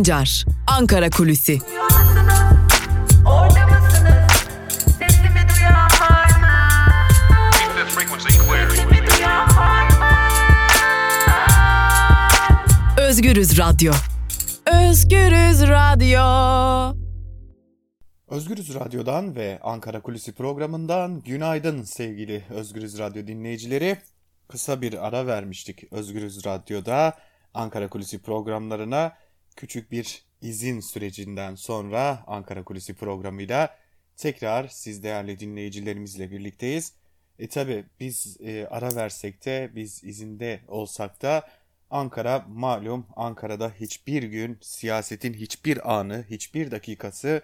Sancar, Ankara Kulüsi. Özgürüz Radyo. Özgürüz Radyo. Özgürüz Radyo'dan ve Ankara Kulisi programından günaydın sevgili Özgürüz Radyo dinleyicileri. Kısa bir ara vermiştik Özgürüz Radyo'da Ankara Kulisi programlarına küçük bir izin sürecinden sonra Ankara Kulisi programıyla tekrar siz değerli dinleyicilerimizle birlikteyiz. E tabi biz e, ara versek de biz izinde olsak da Ankara malum Ankara'da hiçbir gün siyasetin hiçbir anı, hiçbir dakikası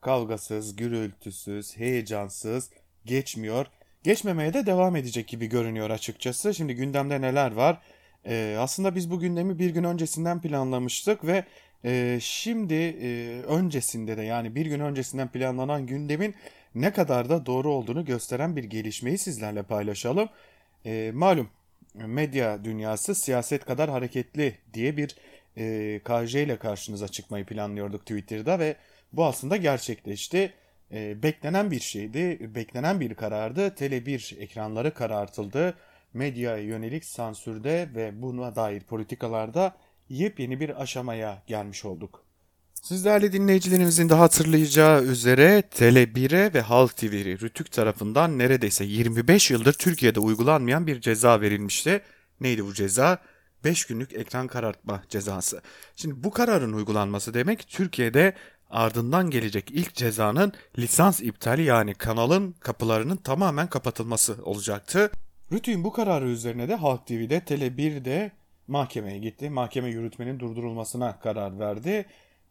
kavgasız, gürültüsüz, heyecansız geçmiyor. Geçmemeye de devam edecek gibi görünüyor açıkçası. Şimdi gündemde neler var? Ee, aslında biz bu gündemi bir gün öncesinden planlamıştık ve e, şimdi e, öncesinde de yani bir gün öncesinden planlanan gündemin ne kadar da doğru olduğunu gösteren bir gelişmeyi sizlerle paylaşalım. E, malum medya dünyası siyaset kadar hareketli diye bir e, KJ ile karşınıza çıkmayı planlıyorduk Twitter'da ve bu aslında gerçekleşti. E, beklenen bir şeydi, beklenen bir karardı. Tele1 ekranları karartıldı. Medyaya yönelik sansürde ve buna dair politikalarda yepyeni bir aşamaya gelmiş olduk. Siz değerli dinleyicilerimizin de hatırlayacağı üzere Tele1'e ve Halk TV'ye Rütük tarafından neredeyse 25 yıldır Türkiye'de uygulanmayan bir ceza verilmişti. Neydi bu ceza? 5 günlük ekran karartma cezası. Şimdi bu kararın uygulanması demek Türkiye'de ardından gelecek ilk cezanın lisans iptali yani kanalın kapılarının tamamen kapatılması olacaktı. Rütük'ün bu kararı üzerine de Halk TV'de Tele1'de mahkemeye gitti. Mahkeme yürütmenin durdurulmasına karar verdi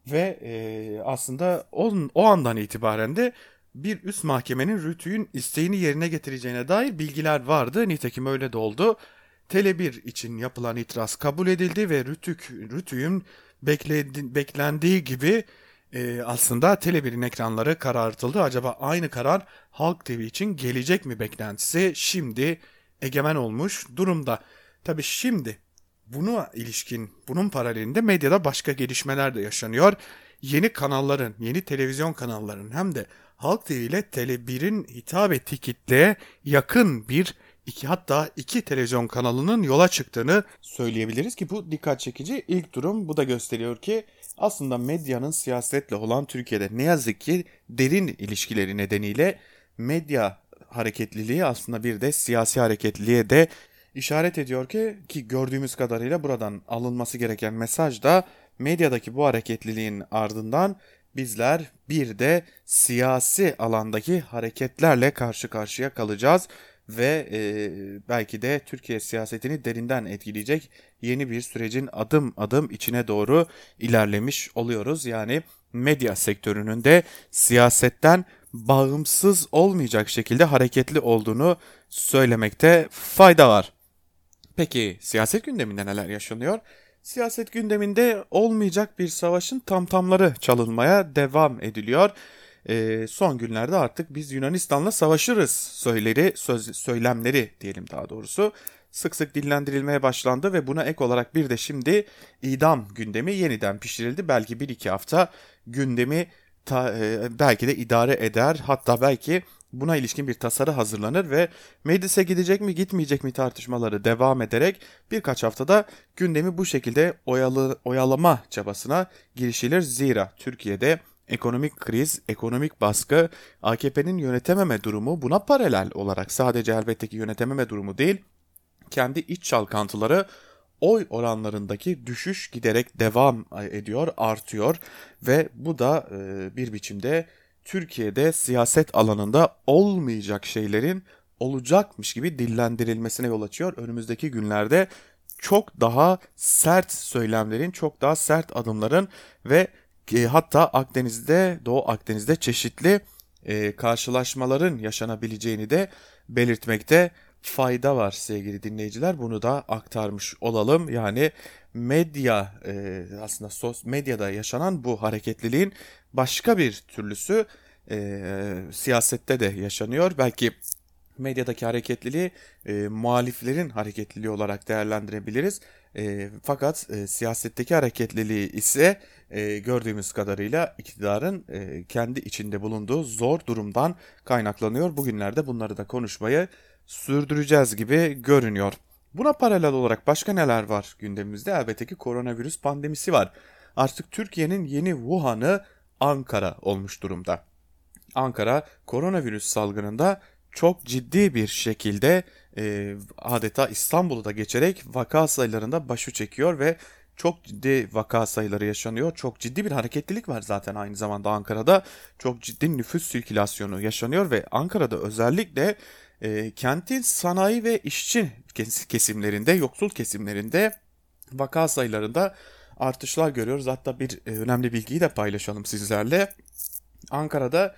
ve e, aslında o, o andan itibaren de bir üst mahkemenin Rütük'ün isteğini yerine getireceğine dair bilgiler vardı. Nitekim öyle de oldu. Tele1 için yapılan itiraz kabul edildi ve Rütük, Rütük'ün bekledi, beklendiği gibi e, aslında Tele1'in ekranları karartıldı. Acaba aynı karar Halk TV için gelecek mi beklentisi şimdi egemen olmuş durumda. Tabi şimdi buna ilişkin bunun paralelinde medyada başka gelişmeler de yaşanıyor. Yeni kanalların, yeni televizyon kanallarının hem de Halk TV ile Tele1'in hitap ettiği kitleye yakın bir iki hatta iki televizyon kanalının yola çıktığını söyleyebiliriz ki bu dikkat çekici ilk durum bu da gösteriyor ki aslında medyanın siyasetle olan Türkiye'de ne yazık ki derin ilişkileri nedeniyle medya hareketliliği aslında bir de siyasi hareketliliğe de işaret ediyor ki ki gördüğümüz kadarıyla buradan alınması gereken mesaj da medyadaki bu hareketliliğin ardından bizler bir de siyasi alandaki hareketlerle karşı karşıya kalacağız ve e, belki de Türkiye siyasetini derinden etkileyecek yeni bir sürecin adım adım içine doğru ilerlemiş oluyoruz. Yani medya sektörünün de siyasetten bağımsız olmayacak şekilde hareketli olduğunu söylemekte fayda var. Peki siyaset gündeminde neler yaşanıyor? Siyaset gündeminde olmayacak bir savaşın tamtamları çalınmaya devam ediliyor. Ee, son günlerde artık biz Yunanistan'la savaşırız söyleri, söz, söylemleri diyelim daha doğrusu sık sık dillendirilmeye başlandı ve buna ek olarak bir de şimdi idam gündemi yeniden pişirildi. Belki bir iki hafta gündemi ta, e, belki de idare eder hatta belki buna ilişkin bir tasarı hazırlanır ve meclise gidecek mi gitmeyecek mi tartışmaları devam ederek birkaç haftada gündemi bu şekilde oyalı, oyalama çabasına girişilir. Zira Türkiye'de ekonomik kriz, ekonomik baskı, AKP'nin yönetememe durumu buna paralel olarak sadece elbette ki yönetememe durumu değil, kendi iç çalkantıları oy oranlarındaki düşüş giderek devam ediyor, artıyor ve bu da bir biçimde Türkiye'de siyaset alanında olmayacak şeylerin olacakmış gibi dillendirilmesine yol açıyor. Önümüzdeki günlerde çok daha sert söylemlerin, çok daha sert adımların ve e, hatta Akdeniz'de, Doğu Akdeniz'de çeşitli e, karşılaşmaların yaşanabileceğini de belirtmekte fayda var sevgili dinleyiciler. Bunu da aktarmış olalım. Yani medya e, aslında sos medyada yaşanan bu hareketliliğin başka bir türlüsü e, siyasette de yaşanıyor. Belki medyadaki hareketliliği e, muhaliflerin hareketliliği olarak değerlendirebiliriz. Fakat siyasetteki hareketliliği ise gördüğümüz kadarıyla iktidarın kendi içinde bulunduğu zor durumdan kaynaklanıyor. Bugünlerde bunları da konuşmayı sürdüreceğiz gibi görünüyor. Buna paralel olarak başka neler var gündemimizde? Elbette ki koronavirüs pandemisi var. Artık Türkiye'nin yeni Wuhan'ı Ankara olmuş durumda. Ankara koronavirüs salgınında çok ciddi bir şekilde e, adeta İstanbul'u da geçerek vaka sayılarında başı çekiyor ve çok ciddi vaka sayıları yaşanıyor. Çok ciddi bir hareketlilik var zaten aynı zamanda Ankara'da. Çok ciddi nüfus sirkülasyonu yaşanıyor ve Ankara'da özellikle e, kentin sanayi ve işçi kesimlerinde, yoksul kesimlerinde vaka sayılarında artışlar görüyoruz. Hatta bir e, önemli bilgiyi de paylaşalım sizlerle. Ankara'da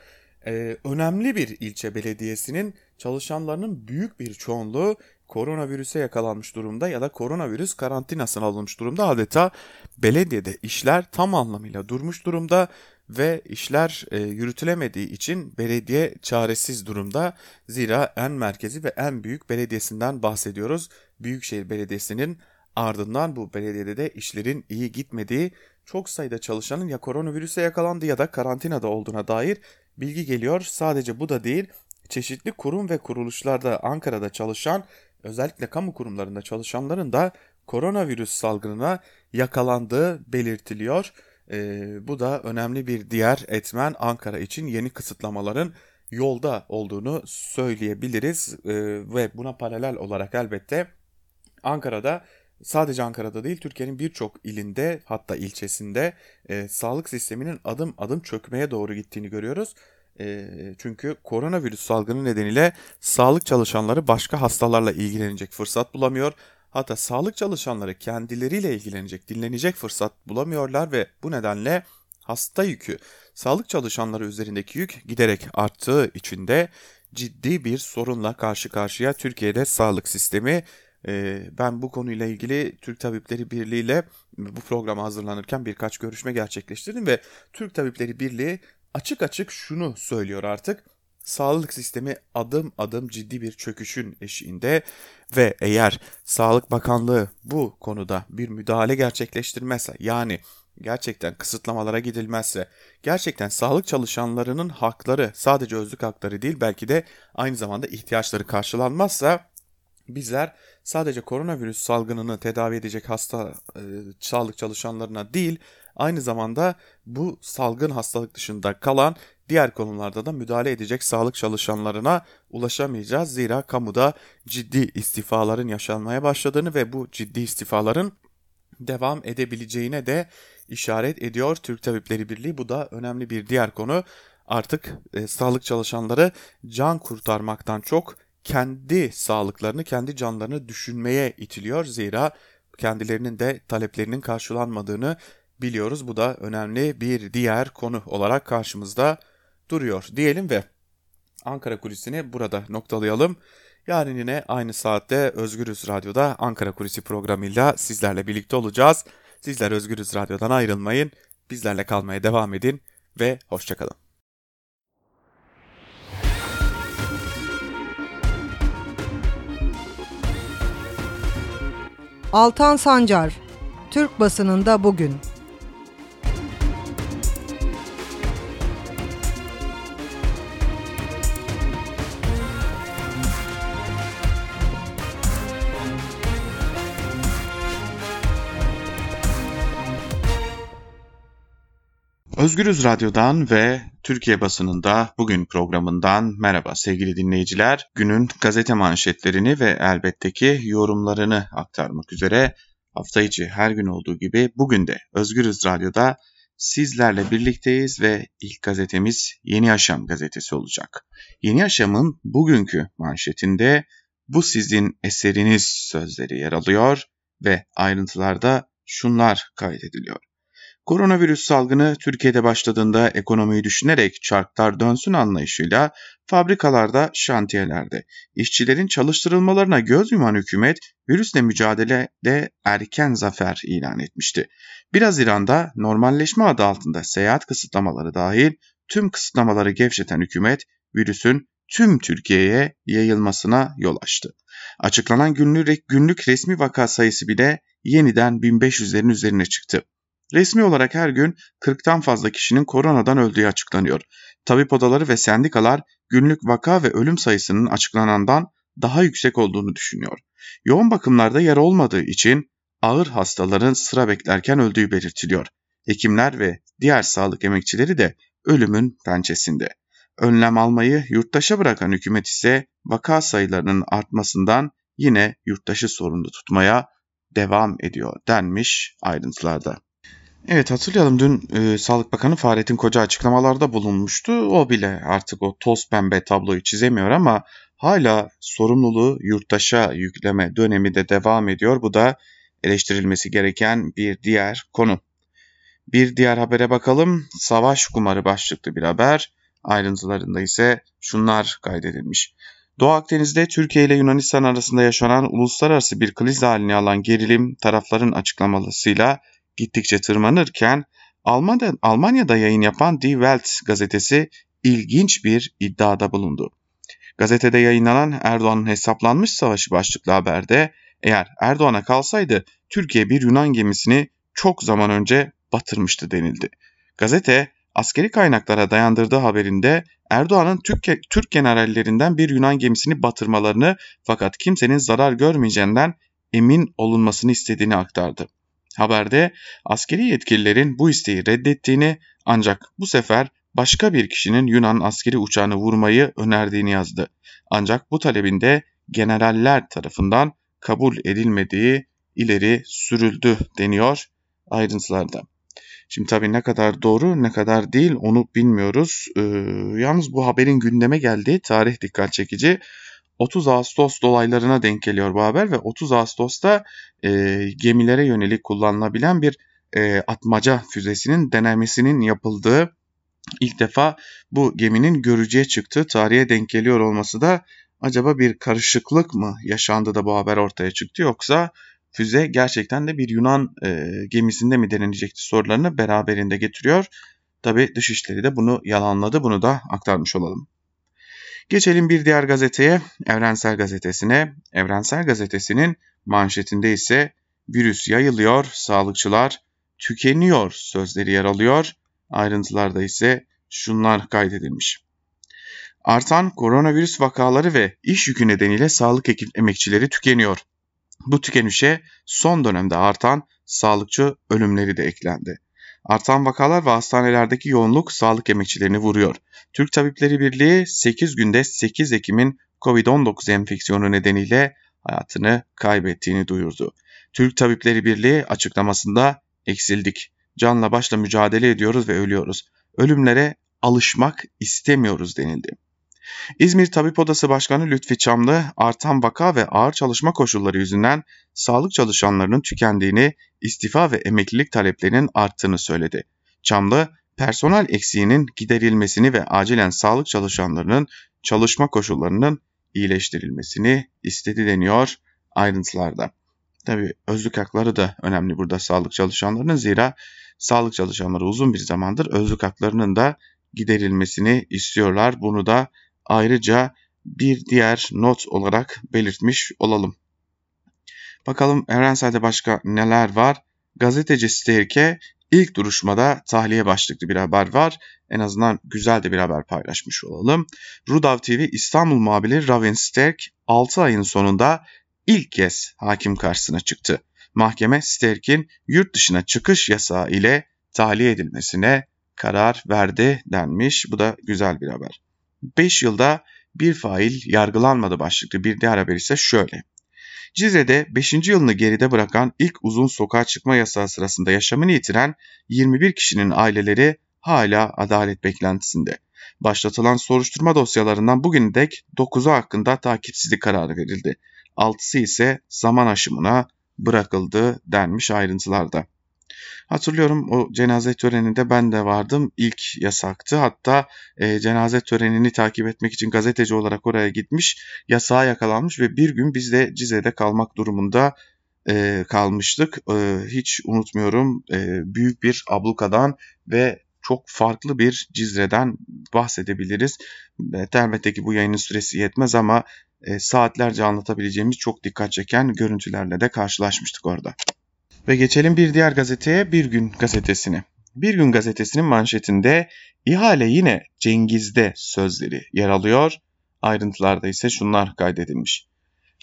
e, önemli bir ilçe belediyesinin çalışanlarının büyük bir çoğunluğu koronavirüse yakalanmış durumda ya da koronavirüs karantinasına alınmış durumda. Adeta belediyede işler tam anlamıyla durmuş durumda ve işler e, yürütülemediği için belediye çaresiz durumda. Zira en merkezi ve en büyük belediyesinden bahsediyoruz. Büyükşehir Belediyesi'nin ardından bu belediyede de işlerin iyi gitmediği, çok sayıda çalışanın ya koronavirüse yakalandı ya da karantinada olduğuna dair bilgi geliyor. Sadece bu da değil, çeşitli kurum ve kuruluşlarda Ankara'da çalışan, özellikle kamu kurumlarında çalışanların da koronavirüs salgınına yakalandığı belirtiliyor. Ee, bu da önemli bir diğer etmen Ankara için yeni kısıtlamaların yolda olduğunu söyleyebiliriz ee, ve buna paralel olarak elbette Ankara'da sadece Ankara'da değil Türkiye'nin birçok ilinde hatta ilçesinde e, sağlık sisteminin adım adım çökmeye doğru gittiğini görüyoruz. E, çünkü koronavirüs salgını nedeniyle sağlık çalışanları başka hastalarla ilgilenecek fırsat bulamıyor. Hatta sağlık çalışanları kendileriyle ilgilenecek, dinlenecek fırsat bulamıyorlar ve bu nedenle hasta yükü, sağlık çalışanları üzerindeki yük giderek arttığı için de ciddi bir sorunla karşı karşıya Türkiye'de sağlık sistemi. Ben bu konuyla ilgili Türk Tabipleri Birliği ile bu programa hazırlanırken birkaç görüşme gerçekleştirdim ve Türk Tabipleri Birliği açık açık şunu söylüyor artık sağlık sistemi adım adım ciddi bir çöküşün eşiğinde ve eğer Sağlık Bakanlığı bu konuda bir müdahale gerçekleştirmezse yani gerçekten kısıtlamalara gidilmezse, gerçekten sağlık çalışanlarının hakları sadece özlük hakları değil belki de aynı zamanda ihtiyaçları karşılanmazsa bizler sadece koronavirüs salgınını tedavi edecek hasta e, sağlık çalışanlarına değil aynı zamanda bu salgın hastalık dışında kalan diğer konularda da müdahale edecek sağlık çalışanlarına ulaşamayacağız. Zira kamuda ciddi istifaların yaşanmaya başladığını ve bu ciddi istifaların devam edebileceğine de işaret ediyor Türk Tabipleri Birliği. Bu da önemli bir diğer konu. Artık e, sağlık çalışanları can kurtarmaktan çok kendi sağlıklarını, kendi canlarını düşünmeye itiliyor. Zira kendilerinin de taleplerinin karşılanmadığını biliyoruz. Bu da önemli bir diğer konu olarak karşımızda duruyor diyelim ve Ankara Kulisi'ni burada noktalayalım. Yarın yine aynı saatte Özgürüz Radyo'da Ankara Kulisi programıyla sizlerle birlikte olacağız. Sizler Özgürüz Radyo'dan ayrılmayın, bizlerle kalmaya devam edin ve hoşçakalın. Altan Sancar, Türk basınında bugün. Özgürüz Radyo'dan ve Türkiye basınında bugün programından merhaba sevgili dinleyiciler. Günün gazete manşetlerini ve elbette ki yorumlarını aktarmak üzere hafta içi her gün olduğu gibi bugün de Özgürüz Radyo'da sizlerle birlikteyiz ve ilk gazetemiz Yeni Yaşam gazetesi olacak. Yeni Yaşam'ın bugünkü manşetinde bu sizin eseriniz sözleri yer alıyor ve ayrıntılarda şunlar kaydediliyor. Koronavirüs salgını Türkiye'de başladığında ekonomiyi düşünerek çarklar dönsün anlayışıyla fabrikalarda, şantiyelerde, işçilerin çalıştırılmalarına göz yuman hükümet virüsle mücadelede erken zafer ilan etmişti. 1 Haziran'da normalleşme adı altında seyahat kısıtlamaları dahil tüm kısıtlamaları gevşeten hükümet virüsün tüm Türkiye'ye yayılmasına yol açtı. Açıklanan günlük, günlük resmi vaka sayısı bile yeniden 1500'lerin üzerine çıktı. Resmi olarak her gün 40'tan fazla kişinin koronadan öldüğü açıklanıyor. Tabip odaları ve sendikalar günlük vaka ve ölüm sayısının açıklanandan daha yüksek olduğunu düşünüyor. Yoğun bakımlarda yer olmadığı için ağır hastaların sıra beklerken öldüğü belirtiliyor. Hekimler ve diğer sağlık emekçileri de ölümün pençesinde. Önlem almayı yurttaşa bırakan hükümet ise vaka sayılarının artmasından yine yurttaşı sorumlu tutmaya devam ediyor denmiş ayrıntılarda. Evet hatırlayalım dün e, Sağlık Bakanı Fahrettin Koca açıklamalarda bulunmuştu. O bile artık o toz pembe tabloyu çizemiyor ama hala sorumluluğu yurttaşa yükleme dönemi de devam ediyor. Bu da eleştirilmesi gereken bir diğer konu. Bir diğer habere bakalım. Savaş kumarı başlıklı bir haber. Ayrıntılarında ise şunlar kaydedilmiş. Doğu Akdeniz'de Türkiye ile Yunanistan arasında yaşanan uluslararası bir kriz halini alan gerilim tarafların açıklamasıyla gittikçe tırmanırken Almanya'da, Almanya'da yayın yapan Die Welt gazetesi ilginç bir iddiada bulundu. Gazetede yayınlanan Erdoğan'ın hesaplanmış savaşı başlıklı haberde eğer Erdoğan'a kalsaydı Türkiye bir Yunan gemisini çok zaman önce batırmıştı denildi. Gazete askeri kaynaklara dayandırdığı haberinde Erdoğan'ın Türk, Türk generallerinden bir Yunan gemisini batırmalarını fakat kimsenin zarar görmeyeceğinden emin olunmasını istediğini aktardı. Haberde askeri yetkililerin bu isteği reddettiğini ancak bu sefer başka bir kişinin Yunan askeri uçağını vurmayı önerdiğini yazdı. Ancak bu talebinde generaller tarafından kabul edilmediği ileri sürüldü deniyor ayrıntılarda. Şimdi tabii ne kadar doğru ne kadar değil onu bilmiyoruz. Ee, yalnız bu haberin gündeme geldiği tarih dikkat çekici. 30 Ağustos dolaylarına denk geliyor bu haber ve 30 Ağustos'ta e, gemilere yönelik kullanılabilen bir e, atmaca füzesinin denemesinin yapıldığı ilk defa bu geminin görücüye çıktığı tarihe denk geliyor olması da acaba bir karışıklık mı yaşandı da bu haber ortaya çıktı yoksa füze gerçekten de bir Yunan e, gemisinde mi denenecekti sorularını beraberinde getiriyor. Tabi Dışişleri de bunu yalanladı bunu da aktarmış olalım. Geçelim bir diğer gazeteye, Evrensel Gazetesi'ne. Evrensel Gazetesi'nin manşetinde ise virüs yayılıyor, sağlıkçılar tükeniyor sözleri yer alıyor. Ayrıntılarda ise şunlar kaydedilmiş. Artan koronavirüs vakaları ve iş yükü nedeniyle sağlık emekçileri tükeniyor. Bu tükenişe son dönemde artan sağlıkçı ölümleri de eklendi. Artan vakalar ve hastanelerdeki yoğunluk sağlık emekçilerini vuruyor. Türk Tabipleri Birliği 8 günde 8 Ekim'in COVID-19 enfeksiyonu nedeniyle hayatını kaybettiğini duyurdu. Türk Tabipleri Birliği açıklamasında eksildik. Canla başla mücadele ediyoruz ve ölüyoruz. Ölümlere alışmak istemiyoruz denildi. İzmir Tabip Odası Başkanı Lütfi Çamlı, artan vaka ve ağır çalışma koşulları yüzünden sağlık çalışanlarının tükendiğini, istifa ve emeklilik taleplerinin arttığını söyledi. Çamlı, personel eksiğinin giderilmesini ve acilen sağlık çalışanlarının çalışma koşullarının iyileştirilmesini istedi deniyor ayrıntılarda. Tabi özlük hakları da önemli burada sağlık çalışanlarının zira sağlık çalışanları uzun bir zamandır özlük haklarının da giderilmesini istiyorlar. Bunu da ayrıca bir diğer not olarak belirtmiş olalım. Bakalım Evrensel'de başka neler var? Gazeteci Sterke ilk duruşmada tahliye başlıklı bir haber var. En azından güzel de bir haber paylaşmış olalım. Rudav TV İstanbul muhabiri Ravin Sterk 6 ayın sonunda ilk kez hakim karşısına çıktı. Mahkeme Sterk'in yurt dışına çıkış yasağı ile tahliye edilmesine karar verdi denmiş. Bu da güzel bir haber. 5 yılda bir fail yargılanmadı başlıklı bir diğer haber ise şöyle. Cizre'de 5. yılını geride bırakan ilk uzun sokağa çıkma yasağı sırasında yaşamını yitiren 21 kişinin aileleri hala adalet beklentisinde. Başlatılan soruşturma dosyalarından bugün dek 9'u hakkında takipsizlik kararı verildi. 6'sı ise zaman aşımına bırakıldı denmiş ayrıntılarda. Hatırlıyorum o cenaze töreninde ben de vardım. İlk yasaktı. Hatta e, cenaze törenini takip etmek için gazeteci olarak oraya gitmiş. Yasağa yakalanmış ve bir gün biz de Cize'de kalmak durumunda e, kalmıştık. E, hiç unutmuyorum e, büyük bir ablukadan ve çok farklı bir Cizre'den bahsedebiliriz. Evet, elbette ki bu yayının süresi yetmez ama e, saatlerce anlatabileceğimiz çok dikkat çeken görüntülerle de karşılaşmıştık orada. Ve geçelim bir diğer gazeteye Bir Gün gazetesine. Bir Gün gazetesinin manşetinde ihale yine Cengiz'de sözleri yer alıyor. Ayrıntılarda ise şunlar kaydedilmiş.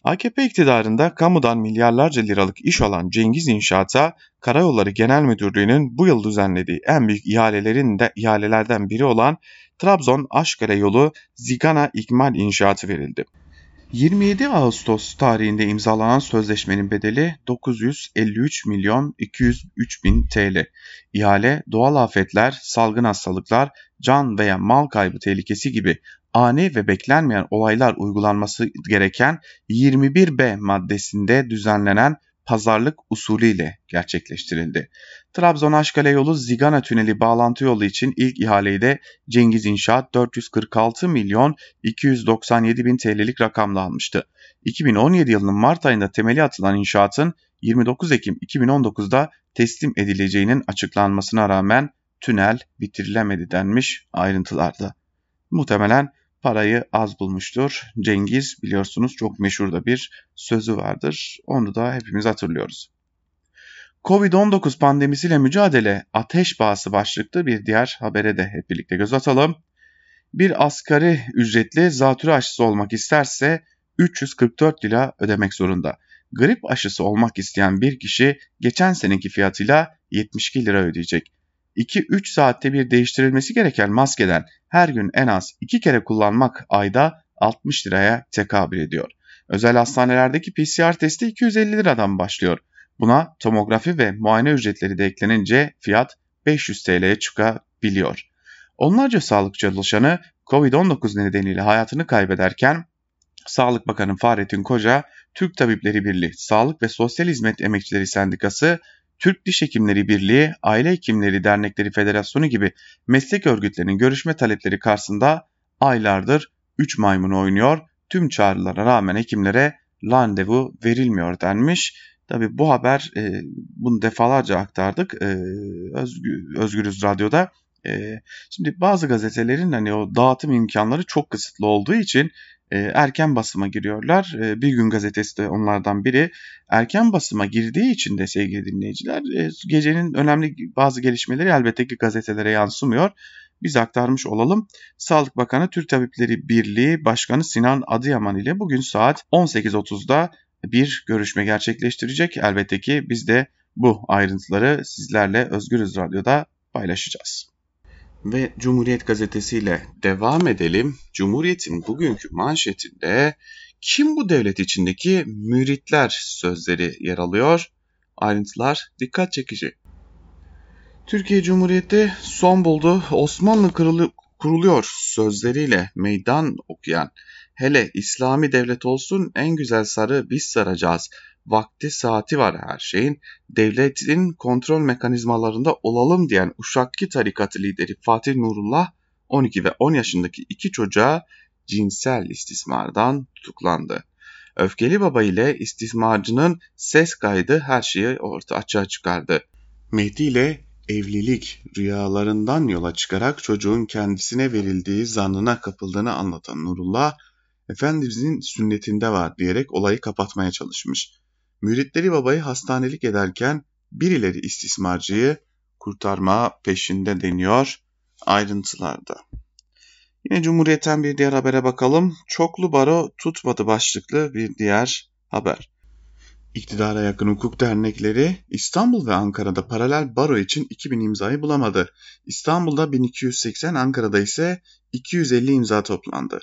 AKP iktidarında kamudan milyarlarca liralık iş alan Cengiz İnşaat'a Karayolları Genel Müdürlüğü'nün bu yıl düzenlediği en büyük ihalelerin de ihalelerden biri olan Trabzon Aşkale yolu Zigana İkmal İnşaatı verildi. 27 Ağustos tarihinde imzalanan sözleşmenin bedeli 953 milyon 203 bin TL. İhale doğal afetler, salgın hastalıklar, can veya mal kaybı tehlikesi gibi ani ve beklenmeyen olaylar uygulanması gereken 21B maddesinde düzenlenen pazarlık usulüyle gerçekleştirildi. Trabzon Aşkale yolu Zigana Tüneli bağlantı yolu için ilk ihaleyi de Cengiz İnşaat 446 milyon 297 bin TL'lik rakamla almıştı. 2017 yılının Mart ayında temeli atılan inşaatın 29 Ekim 2019'da teslim edileceğinin açıklanmasına rağmen tünel bitirilemedi denmiş ayrıntılarda. Muhtemelen parayı az bulmuştur. Cengiz biliyorsunuz çok meşhur da bir sözü vardır. Onu da hepimiz hatırlıyoruz. Covid-19 pandemisiyle mücadele ateş bağısı başlıklı bir diğer habere de hep birlikte göz atalım. Bir asgari ücretli zatürre aşısı olmak isterse 344 lira ödemek zorunda. Grip aşısı olmak isteyen bir kişi geçen seneki fiyatıyla 72 lira ödeyecek. 2-3 saatte bir değiştirilmesi gereken maskeden her gün en az 2 kere kullanmak ayda 60 liraya tekabül ediyor. Özel hastanelerdeki PCR testi 250 liradan başlıyor. Buna tomografi ve muayene ücretleri de eklenince fiyat 500 TL'ye çıkabiliyor. Onlarca sağlık çalışanı Covid-19 nedeniyle hayatını kaybederken Sağlık Bakanı Fahrettin Koca, Türk Tabipleri Birliği, Sağlık ve Sosyal Hizmet Emekçileri Sendikası, Türk Diş Hekimleri Birliği, Aile Hekimleri Dernekleri Federasyonu gibi meslek örgütlerinin görüşme talepleri karşısında aylardır 3 maymun oynuyor. Tüm çağrılara rağmen hekimlere randevu verilmiyor denmiş. Tabi bu haber e, bunu defalarca aktardık e, Özgür, Özgürüz Radyo'da. E, şimdi bazı gazetelerin hani o dağıtım imkanları çok kısıtlı olduğu için e, erken basıma giriyorlar. E, bir gün gazetesi de onlardan biri. Erken basıma girdiği için de sevgili dinleyiciler e, gecenin önemli bazı gelişmeleri elbette ki gazetelere yansımıyor. Biz aktarmış olalım. Sağlık Bakanı Türk Tabipleri Birliği Başkanı Sinan Adıyaman ile bugün saat 18.30'da bir görüşme gerçekleştirecek. Elbette ki biz de bu ayrıntıları sizlerle Özgürüz Radyo'da paylaşacağız. Ve Cumhuriyet Gazetesi ile devam edelim. Cumhuriyet'in bugünkü manşetinde kim bu devlet içindeki müritler sözleri yer alıyor. Ayrıntılar dikkat çekici. Türkiye Cumhuriyeti son buldu. Osmanlı kırılı, kuruluyor sözleriyle meydan okuyan hele İslami devlet olsun en güzel sarı biz saracağız. Vakti saati var her şeyin. Devletin kontrol mekanizmalarında olalım diyen Uşakki tarikatı lideri Fatih Nurullah 12 ve 10 yaşındaki iki çocuğa cinsel istismardan tutuklandı. Öfkeli Baba ile istismarcının ses kaydı her şeyi orta açığa çıkardı. Mehdi ile evlilik rüyalarından yola çıkarak çocuğun kendisine verildiği zannına kapıldığını anlatan Nurullah, Efendimizin sünnetinde var diyerek olayı kapatmaya çalışmış. Müritleri babayı hastanelik ederken birileri istismarcıyı kurtarma peşinde deniyor ayrıntılarda. Yine Cumhuriyet'ten bir diğer habere bakalım. Çoklu baro tutmadı başlıklı bir diğer haber. İktidara yakın hukuk dernekleri İstanbul ve Ankara'da paralel baro için 2000 imzayı bulamadı. İstanbul'da 1280, Ankara'da ise 250 imza toplandı.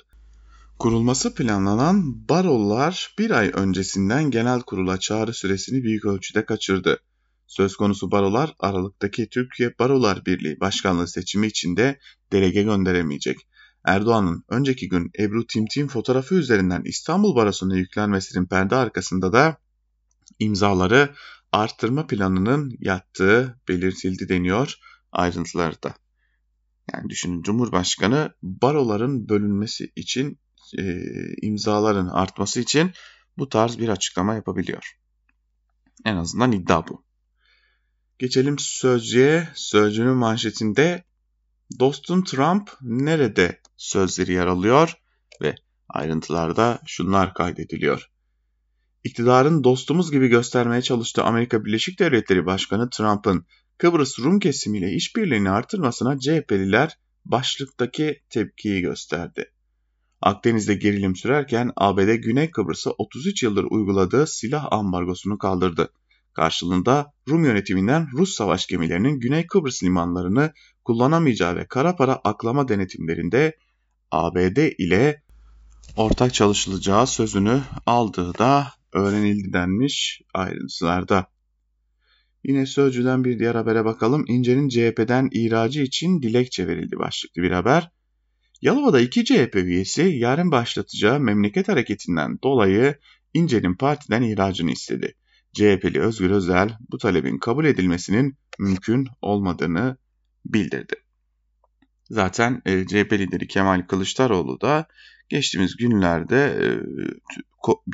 Kurulması planlanan barolar bir ay öncesinden genel kurula çağrı süresini büyük ölçüde kaçırdı. Söz konusu barolar Aralık'taki Türkiye Barolar Birliği Başkanlığı seçimi için de delege gönderemeyecek. Erdoğan'ın önceki gün Ebru Timtim fotoğrafı üzerinden İstanbul Barosu'na yüklenmesinin perde arkasında da imzaları arttırma planının yattığı belirtildi deniyor ayrıntılarda. Yani düşünün Cumhurbaşkanı baroların bölünmesi için e, imzaların artması için bu tarz bir açıklama yapabiliyor. En azından iddia bu. Geçelim Sözcü'ye. Sözcü'nün manşetinde dostum Trump nerede sözleri yer alıyor ve ayrıntılarda şunlar kaydediliyor. iktidarın dostumuz gibi göstermeye çalıştığı Amerika Birleşik Devletleri Başkanı Trump'ın Kıbrıs Rum kesimiyle işbirliğini artırmasına CHP'liler başlıktaki tepkiyi gösterdi. Akdeniz'de gerilim sürerken ABD Güney Kıbrıs'a 33 yıldır uyguladığı silah ambargosunu kaldırdı. Karşılığında Rum yönetiminden Rus savaş gemilerinin Güney Kıbrıs limanlarını kullanamayacağı ve kara para aklama denetimlerinde ABD ile ortak çalışılacağı sözünü aldığı da öğrenildi denmiş ayrıntılarda. Yine Sözcü'den bir diğer habere bakalım. İnce'nin CHP'den ihracı için dilekçe verildi başlıklı bir haber. Yalova'da iki CHP üyesi yarın başlatacağı memleket hareketinden dolayı İnce'nin partiden ihracını istedi. CHP'li Özgür Özel bu talebin kabul edilmesinin mümkün olmadığını bildirdi. Zaten e, CHP lideri Kemal Kılıçdaroğlu da geçtiğimiz günlerde e,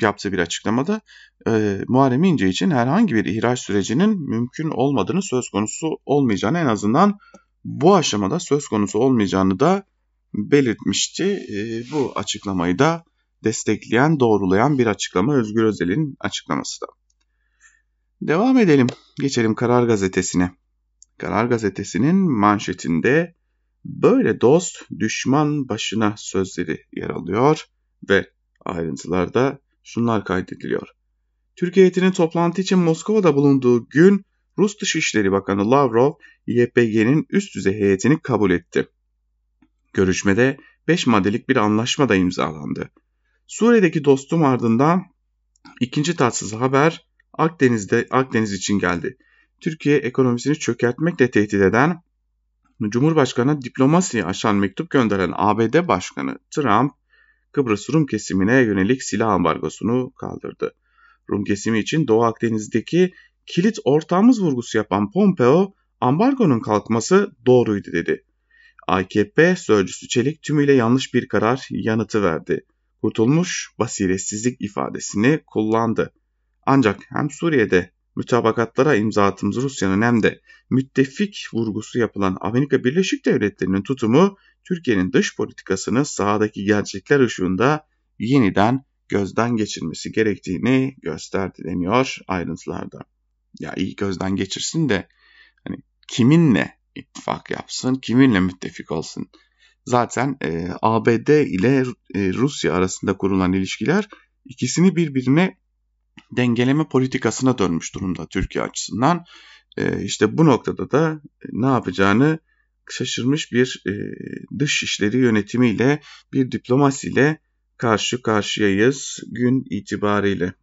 yaptığı bir açıklamada e, Muharrem İnce için herhangi bir ihraç sürecinin mümkün olmadığını söz konusu olmayacağını en azından bu aşamada söz konusu olmayacağını da belirtmişti. E, bu açıklamayı da destekleyen, doğrulayan bir açıklama Özgür Özel'in açıklaması da. Devam edelim. Geçelim Karar Gazetesi'ne. Karar Gazetesi'nin manşetinde böyle dost düşman başına sözleri yer alıyor ve ayrıntılarda şunlar kaydediliyor. Türkiye heyetinin toplantı için Moskova'da bulunduğu gün Rus Dışişleri Bakanı Lavrov, YPG'nin üst düzey heyetini kabul etti. Görüşmede 5 maddelik bir anlaşma da imzalandı. Suriye'deki dostum ardından ikinci tatsız haber Akdeniz'de Akdeniz için geldi. Türkiye ekonomisini çökertmekle tehdit eden Cumhurbaşkanı diplomasiyi aşan mektup gönderen ABD Başkanı Trump, Kıbrıs Rum kesimine yönelik silah ambargosunu kaldırdı. Rum kesimi için Doğu Akdeniz'deki kilit ortağımız vurgusu yapan Pompeo, ambargonun kalkması doğruydu dedi. AKP sözcüsü Çelik tümüyle yanlış bir karar yanıtı verdi. Kurtulmuş basiretsizlik ifadesini kullandı. Ancak hem Suriye'de mütabakatlara imza attığımız Rusya'nın hem de müttefik vurgusu yapılan Amerika Birleşik Devletleri'nin tutumu Türkiye'nin dış politikasını sahadaki gerçekler ışığında yeniden gözden geçirmesi gerektiğini gösterdi deniyor ayrıntılarda. Ya iyi gözden geçirsin de hani kiminle ittifak yapsın, kiminle müttefik olsun. Zaten e, ABD ile e, Rusya arasında kurulan ilişkiler ikisini birbirine dengeleme politikasına dönmüş durumda Türkiye açısından. E, işte bu noktada da e, ne yapacağını şaşırmış bir e, dış işleri yönetimiyle, bir diplomasiyle karşı karşıyayız gün itibariyle.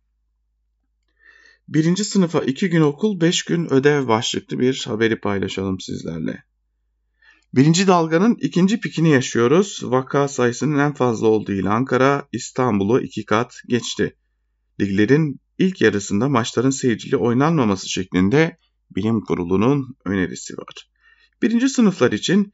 Birinci sınıfa iki gün okul, beş gün ödev başlıklı bir haberi paylaşalım sizlerle. Birinci dalganın ikinci pikini yaşıyoruz. Vaka sayısının en fazla olduğu ile Ankara, İstanbul'u iki kat geçti. Liglerin ilk yarısında maçların seyircili oynanmaması şeklinde bilim kurulunun önerisi var. Birinci sınıflar için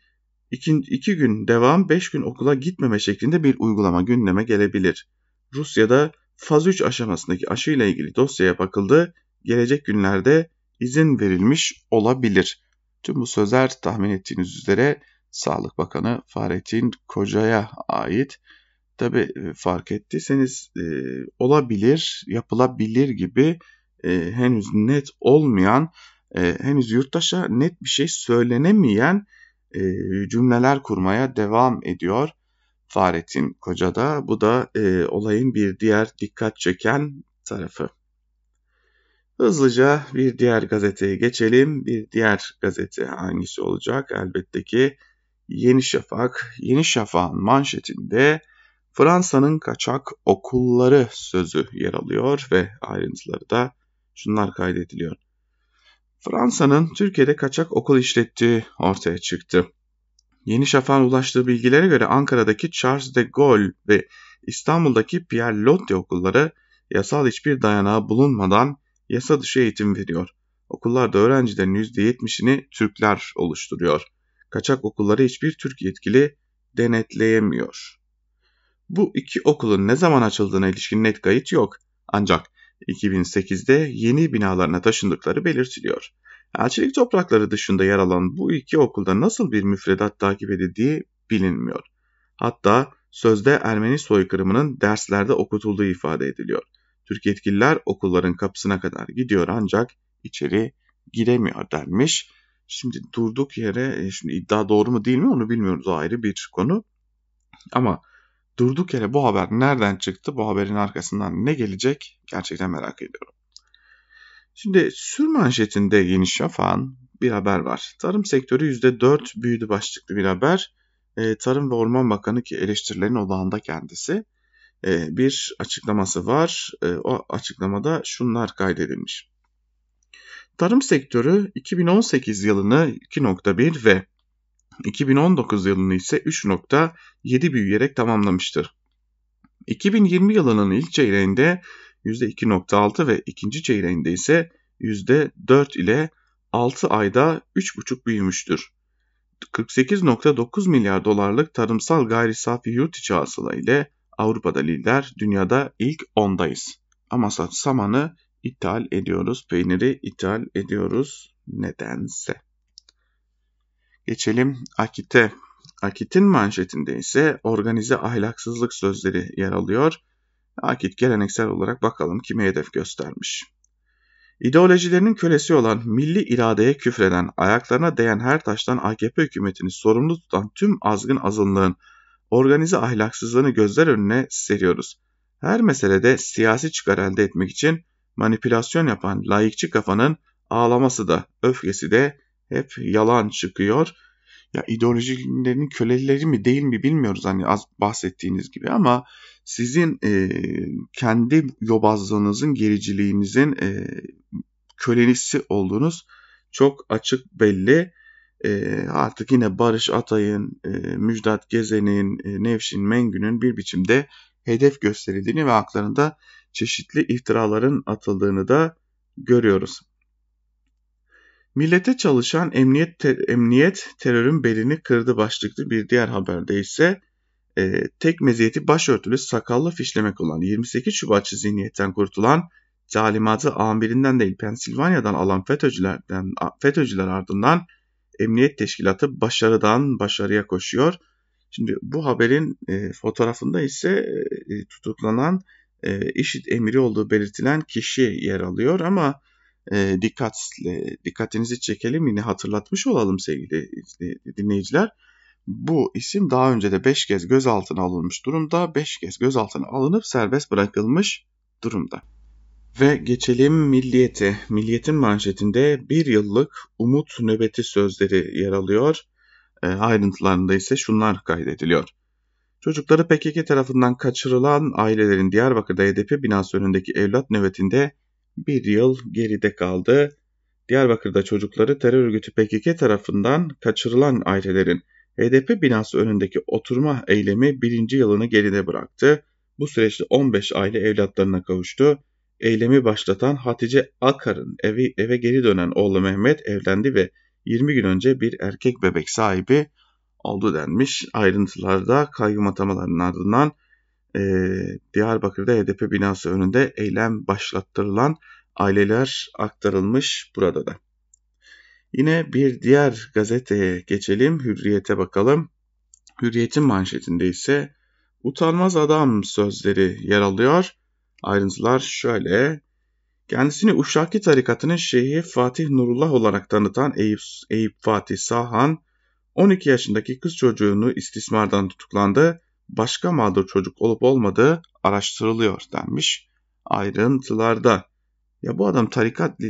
iki, iki gün devam, beş gün okula gitmeme şeklinde bir uygulama gündeme gelebilir. Rusya'da faz 3 aşamasındaki aşı ile ilgili dosyaya bakıldı. Gelecek günlerde izin verilmiş olabilir. Tüm bu sözler tahmin ettiğiniz üzere Sağlık Bakanı Fahrettin Koca'ya ait. Tabi e, fark ettiyseniz e, olabilir, yapılabilir gibi e, henüz net olmayan, e, henüz yurttaşa net bir şey söylenemeyen e, cümleler kurmaya devam ediyor. Fahrettin Koca da bu da e, olayın bir diğer dikkat çeken tarafı. Hızlıca bir diğer gazeteye geçelim. Bir diğer gazete hangisi olacak? Elbette ki Yeni Şafak. Yeni Şafak'ın manşetinde Fransa'nın kaçak okulları sözü yer alıyor ve ayrıntıları da şunlar kaydediliyor. Fransa'nın Türkiye'de kaçak okul işlettiği ortaya çıktı. Yeni Şafak'ın ulaştığı bilgilere göre Ankara'daki Charles de Gaulle ve İstanbul'daki Pierre Lotte okulları yasal hiçbir dayanağı bulunmadan yasa dışı eğitim veriyor. Okullarda öğrencilerin %70'ini Türkler oluşturuyor. Kaçak okulları hiçbir Türk yetkili denetleyemiyor. Bu iki okulun ne zaman açıldığına ilişkin net kayıt yok. Ancak 2008'de yeni binalarına taşındıkları belirtiliyor. Elçilik toprakları dışında yer alan bu iki okulda nasıl bir müfredat takip edildiği bilinmiyor. Hatta sözde Ermeni soykırımının derslerde okutulduğu ifade ediliyor. Türk yetkililer okulların kapısına kadar gidiyor ancak içeri giremiyor denmiş. Şimdi durduk yere, e, şimdi iddia doğru mu değil mi onu bilmiyoruz ayrı bir konu. Ama durduk yere bu haber nereden çıktı? Bu haberin arkasından ne gelecek? Gerçekten merak ediyorum. Şimdi sür manşetinde Yeni Şafak'ın bir haber var. Tarım sektörü %4 büyüdü başlıklı bir haber. E, Tarım ve Orman Bakanı ki eleştirilerin odağında kendisi e, bir açıklaması var. E, o açıklamada şunlar kaydedilmiş. Tarım sektörü 2018 yılını 2.1 ve 2019 yılını ise 3.7 büyüyerek tamamlamıştır. 2020 yılının ilk çeyreğinde %2.6 ve ikinci çeyreğinde ise %4 ile 6 ayda 3.5 büyümüştür. 48.9 milyar dolarlık tarımsal gayri safi yurt içi hasıla ile Avrupa'da lider, dünyada ilk 10'dayız. Ama samanı ithal ediyoruz, peyniri ithal ediyoruz nedense. Geçelim Akit'e. Akit'in manşetinde ise organize ahlaksızlık sözleri yer alıyor. Akit geleneksel olarak bakalım kime hedef göstermiş. İdeolojilerinin kölesi olan milli iradeye küfreden, ayaklarına değen her taştan AKP hükümetini sorumlu tutan tüm azgın azınlığın organize ahlaksızlığını gözler önüne seriyoruz. Her meselede siyasi çıkar elde etmek için manipülasyon yapan layıkçı kafanın ağlaması da öfkesi de hep yalan çıkıyor. Ya ideolojilerinin köleleri mi değil mi bilmiyoruz hani az bahsettiğiniz gibi ama sizin e, kendi yobazlığınızın, gericiliğinizin e, kölesi olduğunuz çok açık belli. E, artık yine Barış Atay'ın, e, Müjdat Gezen'in, e, Nevşin Mengü'nün bir biçimde hedef gösterildiğini ve haklarında çeşitli iftiraların atıldığını da görüyoruz. Millete çalışan emniyet, te, emniyet terörün belini kırdı başlıklı bir diğer haberde ise e, tek meziyeti başörtülü sakallı fişlemek olan 28 Şubatçı zihniyetten kurtulan talimatı amirinden değil Pensilvanya'dan alan FETÖ'cülerden, FETÖ'cüler ardından emniyet teşkilatı başarıdan başarıya koşuyor. Şimdi bu haberin e, fotoğrafında ise e, tutuklanan e, IŞİD emiri olduğu belirtilen kişi yer alıyor ama e, dikkatle dikkatinizi çekelim yine hatırlatmış olalım sevgili dinleyiciler. Bu isim daha önce de 5 kez gözaltına alınmış durumda. 5 kez gözaltına alınıp serbest bırakılmış durumda. Ve geçelim milliyete. Milliyetin manşetinde bir yıllık umut nöbeti sözleri yer alıyor. E, ayrıntılarında ise şunlar kaydediliyor. Çocukları PKK tarafından kaçırılan ailelerin Diyarbakır'da HDP binası önündeki evlat nöbetinde bir yıl geride kaldı. Diyarbakır'da çocukları terör örgütü PKK tarafından kaçırılan ailelerin HDP binası önündeki oturma eylemi birinci yılını geride bıraktı. Bu süreçte 15 aile evlatlarına kavuştu. Eylemi başlatan Hatice Akar'ın evi, eve geri dönen oğlu Mehmet evlendi ve 20 gün önce bir erkek bebek sahibi oldu denmiş. Ayrıntılarda kayyum atamalarının ardından e, Diyarbakır'da HDP binası önünde eylem başlattırılan aileler aktarılmış burada da. Yine bir diğer gazeteye geçelim. Hürriyet'e bakalım. Hürriyet'in manşetinde ise utanmaz adam sözleri yer alıyor. Ayrıntılar şöyle. Kendisini Uşaki tarikatının şeyhi Fatih Nurullah olarak tanıtan Eyüp, Eyüp Fatih Sahan, 12 yaşındaki kız çocuğunu istismardan tutuklandı. Başka mağdur çocuk olup olmadığı araştırılıyor denmiş ayrıntılarda. Ya bu adam tarikat e,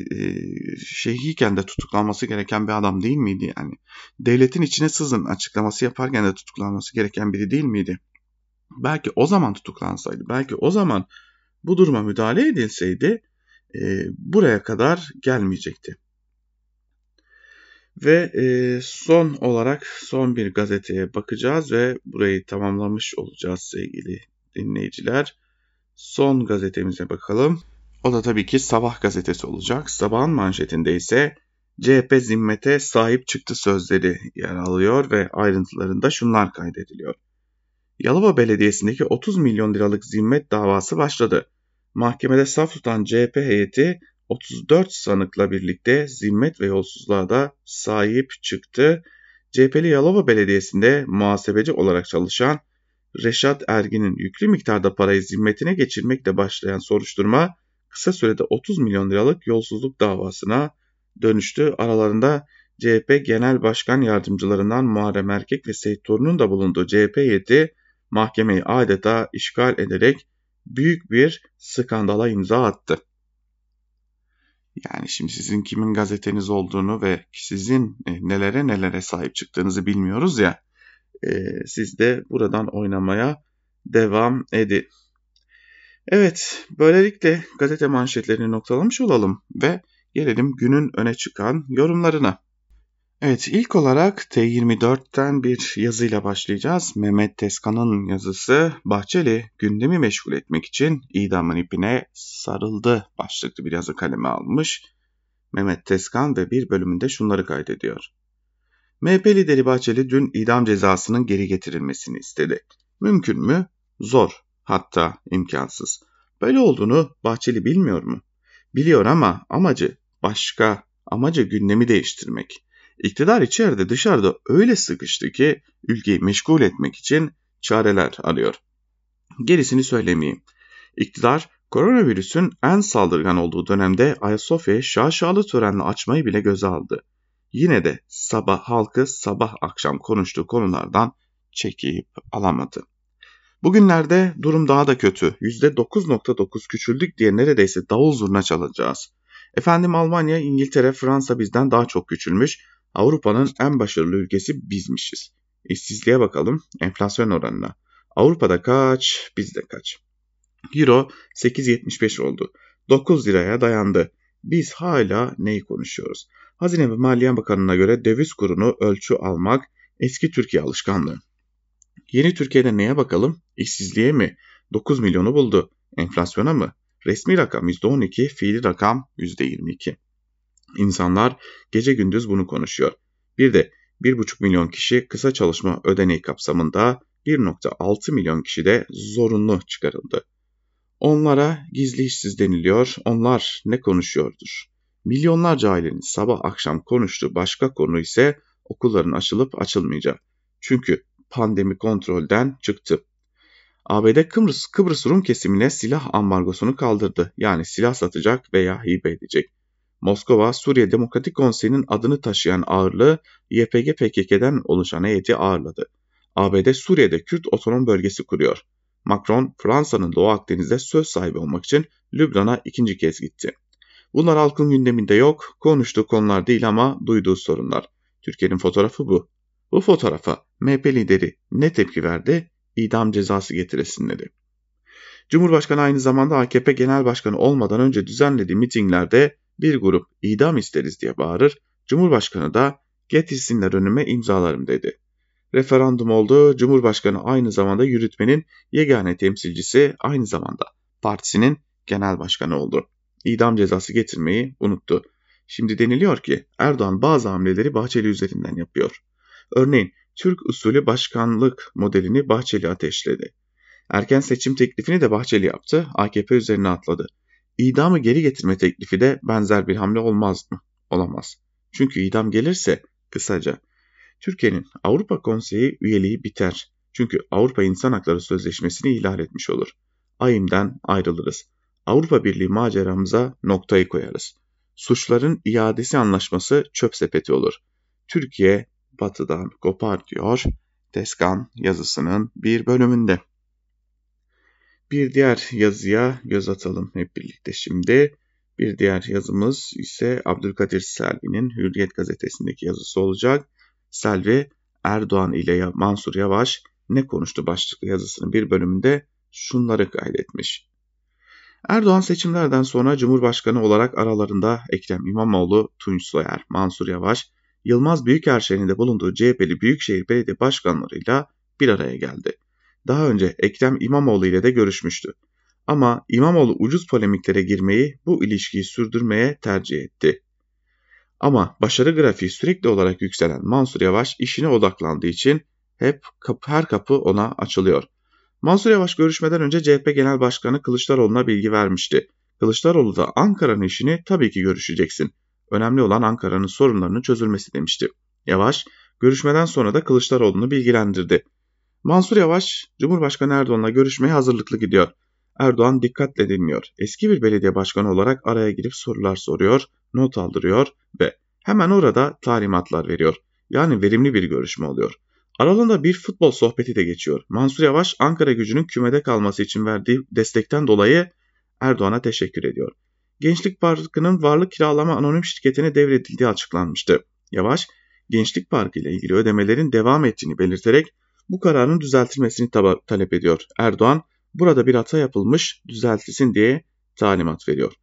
şeyhiyken de tutuklanması gereken bir adam değil miydi yani? Devletin içine sızın açıklaması yaparken de tutuklanması gereken biri değil miydi? Belki o zaman tutuklansaydı, belki o zaman bu duruma müdahale edilseydi e, buraya kadar gelmeyecekti. Ve e, son olarak son bir gazeteye bakacağız ve burayı tamamlamış olacağız sevgili dinleyiciler. Son gazetemize bakalım. O da tabii ki Sabah gazetesi olacak. Sabahın manşetinde ise CHP zimmete sahip çıktı sözleri yer alıyor ve ayrıntılarında şunlar kaydediliyor. Yalova Belediyesi'ndeki 30 milyon liralık zimmet davası başladı. Mahkemede saf tutan CHP heyeti 34 sanıkla birlikte zimmet ve yolsuzluğa da sahip çıktı. CHP'li Yalova Belediyesi'nde muhasebeci olarak çalışan Reşat Ergin'in yüklü miktarda parayı zimmetine geçirmekle başlayan soruşturma kısa sürede 30 milyon liralık yolsuzluk davasına dönüştü. Aralarında CHP Genel Başkan Yardımcılarından Muharrem Erkek ve Seyit Torun'un da bulunduğu CHP heyeti mahkemeyi adeta işgal ederek büyük bir skandala imza attı. Yani şimdi sizin kimin gazeteniz olduğunu ve sizin e, nelere nelere sahip çıktığınızı bilmiyoruz ya. E, siz de buradan oynamaya devam edin. Evet, böylelikle gazete manşetlerini noktalamış olalım ve gelelim günün öne çıkan yorumlarına. Evet ilk olarak T24'ten bir yazıyla başlayacağız. Mehmet Teskan'ın yazısı Bahçeli gündemi meşgul etmek için idamın ipine sarıldı başlıklı bir yazı kaleme almış. Mehmet Teskan ve bir bölümünde şunları kaydediyor. MHP lideri Bahçeli dün idam cezasının geri getirilmesini istedi. Mümkün mü? Zor, hatta imkansız. Böyle olduğunu Bahçeli bilmiyor mu? Biliyor ama amacı başka, amacı gündemi değiştirmek. İktidar içeride dışarıda öyle sıkıştı ki ülkeyi meşgul etmek için çareler arıyor. Gerisini söylemeyeyim. İktidar koronavirüsün en saldırgan olduğu dönemde Ayasofya'yı şaşalı törenle açmayı bile göze aldı. Yine de sabah halkı sabah akşam konuştuğu konulardan çekip alamadı. Bugünlerde durum daha da kötü. %9.9 küçüldük diye neredeyse davul zurna çalacağız. Efendim Almanya, İngiltere, Fransa bizden daha çok küçülmüş. Avrupa'nın en başarılı ülkesi bizmişiz. İşsizliğe bakalım, enflasyon oranına. Avrupa'da kaç, bizde kaç? Euro 8.75 oldu. 9 liraya dayandı. Biz hala neyi konuşuyoruz? Hazine ve Maliye Bakanı'na göre döviz kurunu ölçü almak eski Türkiye alışkanlığı. Yeni Türkiye'de neye bakalım? İşsizliğe mi? 9 milyonu buldu. Enflasyona mı? Resmi rakam %12, fiili rakam %22. İnsanlar gece gündüz bunu konuşuyor. Bir de 1,5 milyon kişi kısa çalışma ödeneği kapsamında 1,6 milyon kişi de zorunlu çıkarıldı. Onlara gizli işsiz deniliyor, onlar ne konuşuyordur? Milyonlarca ailenin sabah akşam konuştuğu başka konu ise okulların açılıp açılmayacağı. Çünkü pandemi kontrolden çıktı. ABD Kıbrıs, Kıbrıs Rum kesimine silah ambargosunu kaldırdı. Yani silah satacak veya hibe edecek. Moskova, Suriye Demokratik Konseyi'nin adını taşıyan ağırlığı YPG PKK'den oluşan heyeti ağırladı. ABD Suriye'de Kürt otonom bölgesi kuruyor. Macron, Fransa'nın Doğu Akdeniz'de söz sahibi olmak için Lübnan'a ikinci kez gitti. Bunlar halkın gündeminde yok, konuştuğu konular değil ama duyduğu sorunlar. Türkiye'nin fotoğrafı bu. Bu fotoğrafa MHP lideri ne tepki verdi? İdam cezası getiresin dedi. Cumhurbaşkanı aynı zamanda AKP Genel Başkanı olmadan önce düzenlediği mitinglerde bir grup idam isteriz diye bağırır, Cumhurbaşkanı da getirsinler önüme imzalarım dedi. Referandum oldu, Cumhurbaşkanı aynı zamanda yürütmenin yegane temsilcisi, aynı zamanda partisinin genel başkanı oldu. İdam cezası getirmeyi unuttu. Şimdi deniliyor ki Erdoğan bazı hamleleri Bahçeli üzerinden yapıyor. Örneğin Türk usulü başkanlık modelini Bahçeli ateşledi. Erken seçim teklifini de Bahçeli yaptı, AKP üzerine atladı. İdamı geri getirme teklifi de benzer bir hamle olmaz mı? Olamaz. Çünkü idam gelirse kısaca Türkiye'nin Avrupa Konseyi üyeliği biter. Çünkü Avrupa İnsan Hakları Sözleşmesi'ni ihlal etmiş olur. AYİM'den ayrılırız. Avrupa Birliği maceramıza noktayı koyarız. Suçların iadesi anlaşması çöp sepeti olur. Türkiye batıdan kopar diyor Deskan yazısının bir bölümünde. Bir diğer yazıya göz atalım hep birlikte şimdi. Bir diğer yazımız ise Abdülkadir Selvi'nin Hürriyet gazetesindeki yazısı olacak. Selvi Erdoğan ile Mansur Yavaş ne konuştu başlıklı yazısının bir bölümünde şunları kaydetmiş. Erdoğan seçimlerden sonra Cumhurbaşkanı olarak aralarında Ekrem İmamoğlu, Tunç Soyer, Mansur Yavaş, Yılmaz Büyükerşen'in de bulunduğu CHP'li Büyükşehir Belediye Başkanlarıyla bir araya geldi. Daha önce Ekrem İmamoğlu ile de görüşmüştü. Ama İmamoğlu ucuz polemiklere girmeyi, bu ilişkiyi sürdürmeye tercih etti. Ama başarı grafiği sürekli olarak yükselen Mansur Yavaş işine odaklandığı için hep kapı, her kapı ona açılıyor. Mansur Yavaş görüşmeden önce CHP Genel Başkanı Kılıçdaroğlu'na bilgi vermişti. Kılıçdaroğlu da Ankara'nın işini tabii ki görüşeceksin. Önemli olan Ankara'nın sorunlarının çözülmesi demişti. Yavaş, görüşmeden sonra da Kılıçdaroğlu'nu bilgilendirdi. Mansur Yavaş, Cumhurbaşkanı Erdoğan'la görüşmeye hazırlıklı gidiyor. Erdoğan dikkatle dinliyor. Eski bir belediye başkanı olarak araya girip sorular soruyor, not aldırıyor ve hemen orada talimatlar veriyor. Yani verimli bir görüşme oluyor. Aralarında bir futbol sohbeti de geçiyor. Mansur Yavaş Ankara gücünün kümede kalması için verdiği destekten dolayı Erdoğan'a teşekkür ediyor. Gençlik Parkı'nın varlık kiralama anonim şirketine devredildiği açıklanmıştı. Yavaş, Gençlik Parkı ile ilgili ödemelerin devam ettiğini belirterek bu kararın düzeltilmesini talep ediyor. Erdoğan, burada bir hata yapılmış, düzeltilsin diye talimat veriyor.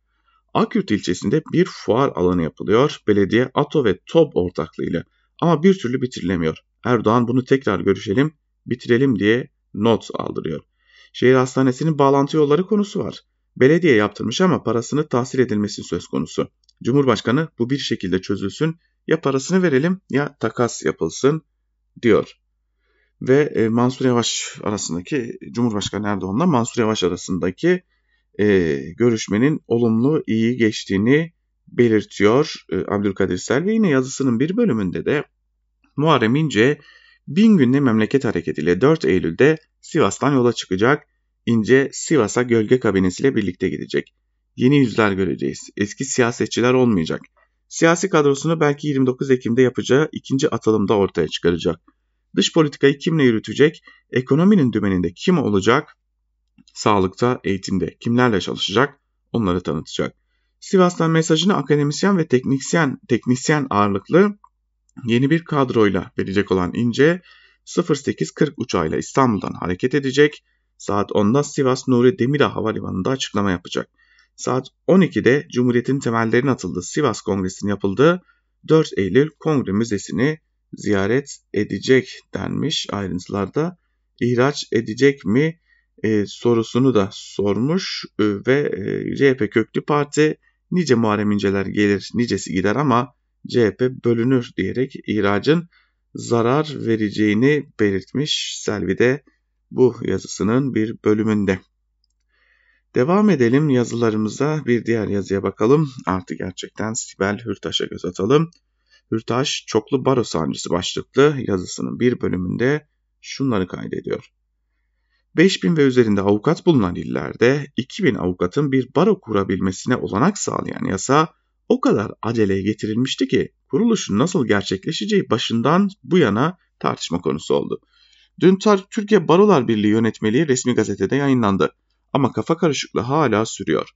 Akyurt ilçesinde bir fuar alanı yapılıyor. Belediye ATO ve TOB ortaklığıyla ama bir türlü bitirilemiyor. Erdoğan bunu tekrar görüşelim, bitirelim diye not aldırıyor. Şehir hastanesinin bağlantı yolları konusu var. Belediye yaptırmış ama parasını tahsil edilmesi söz konusu. Cumhurbaşkanı bu bir şekilde çözülsün ya parasını verelim ya takas yapılsın diyor. Ve e, Mansur Yavaş arasındaki Cumhurbaşkanı Erdoğan'la Mansur Yavaş arasındaki e, görüşmenin olumlu iyi geçtiğini belirtiyor e, Abdülkadir Selvi. Yine yazısının bir bölümünde de Muharrem İnce bin günde memleket hareketiyle 4 Eylül'de Sivas'tan yola çıkacak. İnce Sivas'a gölge kabinesiyle birlikte gidecek. Yeni yüzler göreceğiz. Eski siyasetçiler olmayacak. Siyasi kadrosunu belki 29 Ekim'de yapacağı ikinci atılımda ortaya çıkaracak. Dış politikayı kimle yürütecek? Ekonominin dümeninde kim olacak? Sağlıkta, eğitimde kimlerle çalışacak? Onları tanıtacak. Sivas'tan mesajını akademisyen ve teknisyen, teknisyen ağırlıklı yeni bir kadroyla verecek olan İnce 08.40 uçağıyla İstanbul'dan hareket edecek. Saat 10'da Sivas Nuri Demirağ Havalimanı'nda açıklama yapacak. Saat 12'de Cumhuriyet'in temellerinin atıldığı Sivas Kongresi'nin yapıldığı 4 Eylül Kongre Müzesi'ni ziyaret edecek denmiş ayrıntılarda. İhraç edecek mi e, sorusunu da sormuş e, ve e, CHP köklü parti nice Muharrem İnceler gelir nicesi gider ama CHP bölünür diyerek ihracın zarar vereceğini belirtmiş Selvi de bu yazısının bir bölümünde. Devam edelim yazılarımıza bir diğer yazıya bakalım. Artık gerçekten Sibel Hürtaş'a göz atalım. Hürtaş çoklu baro sancısı başlıklı yazısının bir bölümünde şunları kaydediyor. 5000 ve üzerinde avukat bulunan illerde 2000 avukatın bir baro kurabilmesine olanak sağlayan yasa o kadar aceleye getirilmişti ki kuruluşun nasıl gerçekleşeceği başından bu yana tartışma konusu oldu. Dün Türkiye Barolar Birliği yönetmeliği resmi gazetede yayınlandı ama kafa karışıklığı hala sürüyor.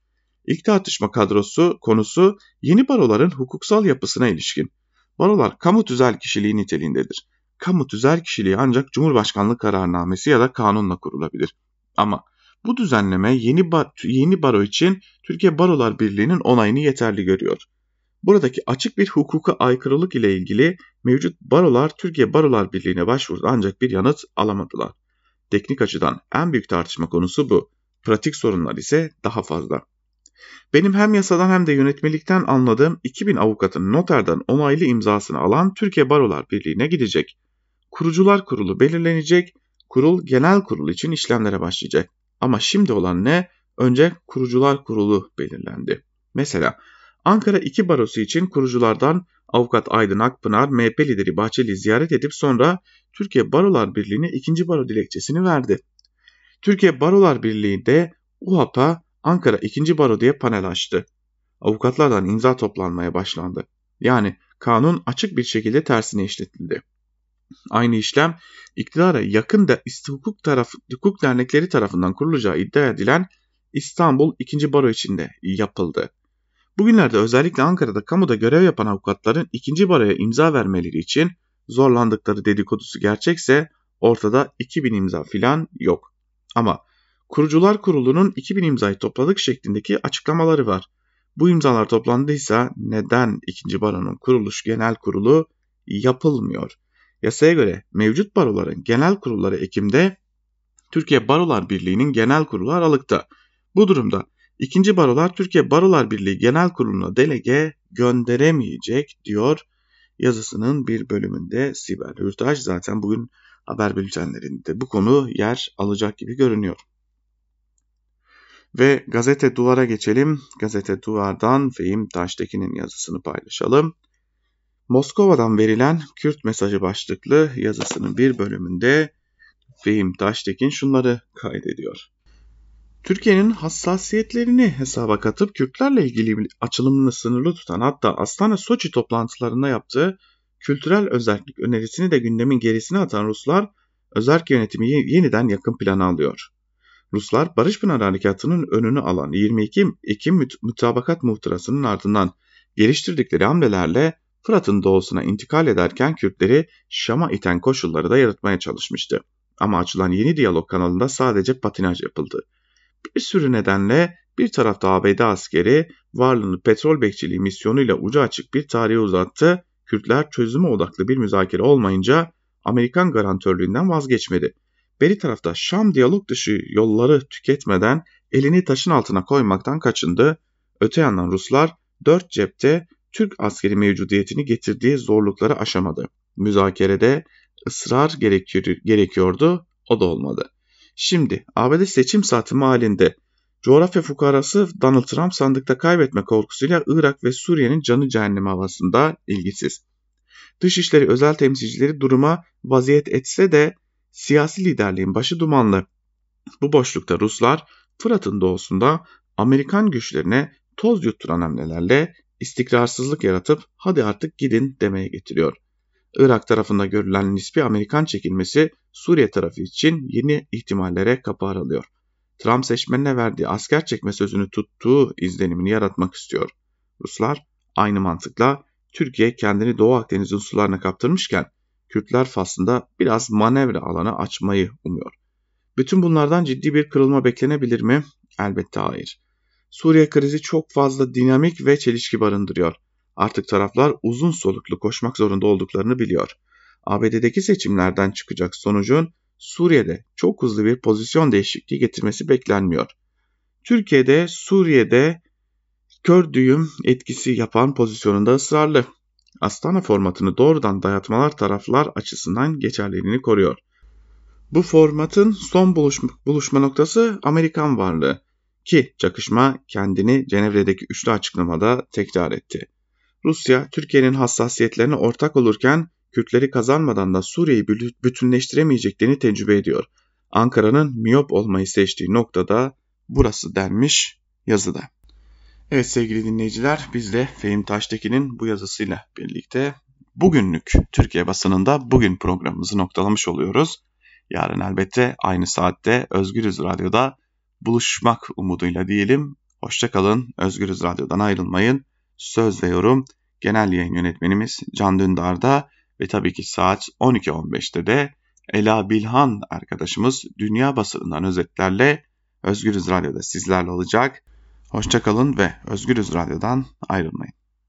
İlk tartışma kadrosu konusu yeni baroların hukuksal yapısına ilişkin. Barolar kamu tüzel kişiliği niteliğindedir. Kamu tüzel kişiliği ancak Cumhurbaşkanlığı kararnamesi ya da kanunla kurulabilir. Ama bu düzenleme yeni, bar yeni baro için Türkiye Barolar Birliği'nin onayını yeterli görüyor. Buradaki açık bir hukuka aykırılık ile ilgili mevcut barolar Türkiye Barolar Birliği'ne başvurdu ancak bir yanıt alamadılar. Teknik açıdan en büyük tartışma konusu bu. Pratik sorunlar ise daha fazla. Benim hem yasadan hem de yönetmelikten anladığım 2000 avukatın noterden onaylı imzasını alan Türkiye Barolar Birliği'ne gidecek. Kurucular kurulu belirlenecek, kurul genel kurul için işlemlere başlayacak. Ama şimdi olan ne? Önce kurucular kurulu belirlendi. Mesela Ankara 2 barosu için kuruculardan avukat Aydın Akpınar, MHP lideri Bahçeli ziyaret edip sonra Türkiye Barolar Birliği'ne ikinci baro dilekçesini verdi. Türkiye Barolar Birliği de UHAP'a Ankara 2. Baro diye panel açtı. Avukatlardan imza toplanmaya başlandı. Yani kanun açık bir şekilde tersine işletildi. Aynı işlem iktidara yakın da hukuk, taraf, hukuk dernekleri tarafından kurulacağı iddia edilen İstanbul 2. Baro içinde yapıldı. Bugünlerde özellikle Ankara'da kamuda görev yapan avukatların 2. baroya imza vermeleri için zorlandıkları dedikodusu gerçekse ortada 2000 imza filan yok. Ama Kurucular Kurulu'nun 2000 imzayı topladık şeklindeki açıklamaları var. Bu imzalar toplandıysa neden 2. baronun kuruluş genel kurulu yapılmıyor? Yasaya göre mevcut baroların genel kurulları Ekim'de, Türkiye Barolar Birliği'nin genel kurulu Aralık'ta. Bu durumda 2. barolar Türkiye Barolar Birliği Genel Kurulu'na delege gönderemeyecek diyor yazısının bir bölümünde Sibel Hürtaş zaten bugün haber bültenlerinde bu konu yer alacak gibi görünüyor. Ve gazete duvara geçelim. Gazete duvardan Fehim Taştekin'in yazısını paylaşalım. Moskova'dan verilen Kürt mesajı başlıklı yazısının bir bölümünde Fehim Taştekin şunları kaydediyor. Türkiye'nin hassasiyetlerini hesaba katıp Kürtlerle ilgili açılımını sınırlı tutan hatta Astana Soçi toplantılarında yaptığı kültürel özellik önerisini de gündemin gerisine atan Ruslar özerk yönetimi yeniden yakın plana alıyor. Ruslar Barış Pınar Harekatı'nın önünü alan 22 Ekim Mütabakat Muhtırası'nın ardından geliştirdikleri hamlelerle Fırat'ın doğusuna intikal ederken Kürtleri Şam'a iten koşulları da yaratmaya çalışmıştı. Ama açılan yeni diyalog kanalında sadece patinaj yapıldı. Bir sürü nedenle bir tarafta ABD askeri varlığını petrol bekçiliği misyonuyla ucu açık bir tarihe uzattı. Kürtler çözüme odaklı bir müzakere olmayınca Amerikan garantörlüğünden vazgeçmedi. Beri tarafta Şam diyalog dışı yolları tüketmeden elini taşın altına koymaktan kaçındı. Öte yandan Ruslar dört cepte Türk askeri mevcudiyetini getirdiği zorlukları aşamadı. Müzakerede ısrar gerekiyordu, o da olmadı. Şimdi ABD seçim saati halinde coğrafya fukarası Donald Trump sandıkta kaybetme korkusuyla Irak ve Suriye'nin canı cehennem havasında ilgisiz. Dışişleri özel temsilcileri duruma vaziyet etse de siyasi liderliğin başı dumanlı. Bu boşlukta Ruslar Fırat'ın doğusunda Amerikan güçlerine toz yutturan hamlelerle istikrarsızlık yaratıp hadi artık gidin demeye getiriyor. Irak tarafında görülen nispi Amerikan çekilmesi Suriye tarafı için yeni ihtimallere kapı aralıyor. Trump seçmenine verdiği asker çekme sözünü tuttuğu izlenimini yaratmak istiyor. Ruslar aynı mantıkla Türkiye kendini Doğu Akdeniz'in sularına kaptırmışken Kürtler faslında biraz manevra alanı açmayı umuyor. Bütün bunlardan ciddi bir kırılma beklenebilir mi? Elbette hayır. Suriye krizi çok fazla dinamik ve çelişki barındırıyor. Artık taraflar uzun soluklu koşmak zorunda olduklarını biliyor. ABD'deki seçimlerden çıkacak sonucun Suriye'de çok hızlı bir pozisyon değişikliği getirmesi beklenmiyor. Türkiye'de Suriye'de kör düğüm etkisi yapan pozisyonunda ısrarlı. Astana formatını doğrudan dayatmalar taraflar açısından geçerliliğini koruyor. Bu formatın son buluşma, buluşma noktası Amerikan varlığı ki çakışma kendini Cenevre'deki üçlü açıklamada tekrar etti. Rusya, Türkiye'nin hassasiyetlerine ortak olurken Kürtleri kazanmadan da Suriye'yi bütünleştiremeyeceklerini tecrübe ediyor. Ankara'nın miyop olmayı seçtiği noktada burası denmiş yazıda. Evet sevgili dinleyiciler biz de Fehim Taştekin'in bu yazısıyla birlikte bugünlük Türkiye basınında bugün programımızı noktalamış oluyoruz. Yarın elbette aynı saatte Özgürüz Radyo'da buluşmak umuduyla diyelim. Hoşçakalın, Özgürüz Radyo'dan ayrılmayın. Söz ve yorum genel yayın yönetmenimiz Can Dündar'da ve tabii ki saat 12.15'te de Ela Bilhan arkadaşımız dünya basınından özetlerle Özgürüz Radyo'da sizlerle olacak. Hoşçakalın ve Özgürüz Radyo'dan ayrılmayın.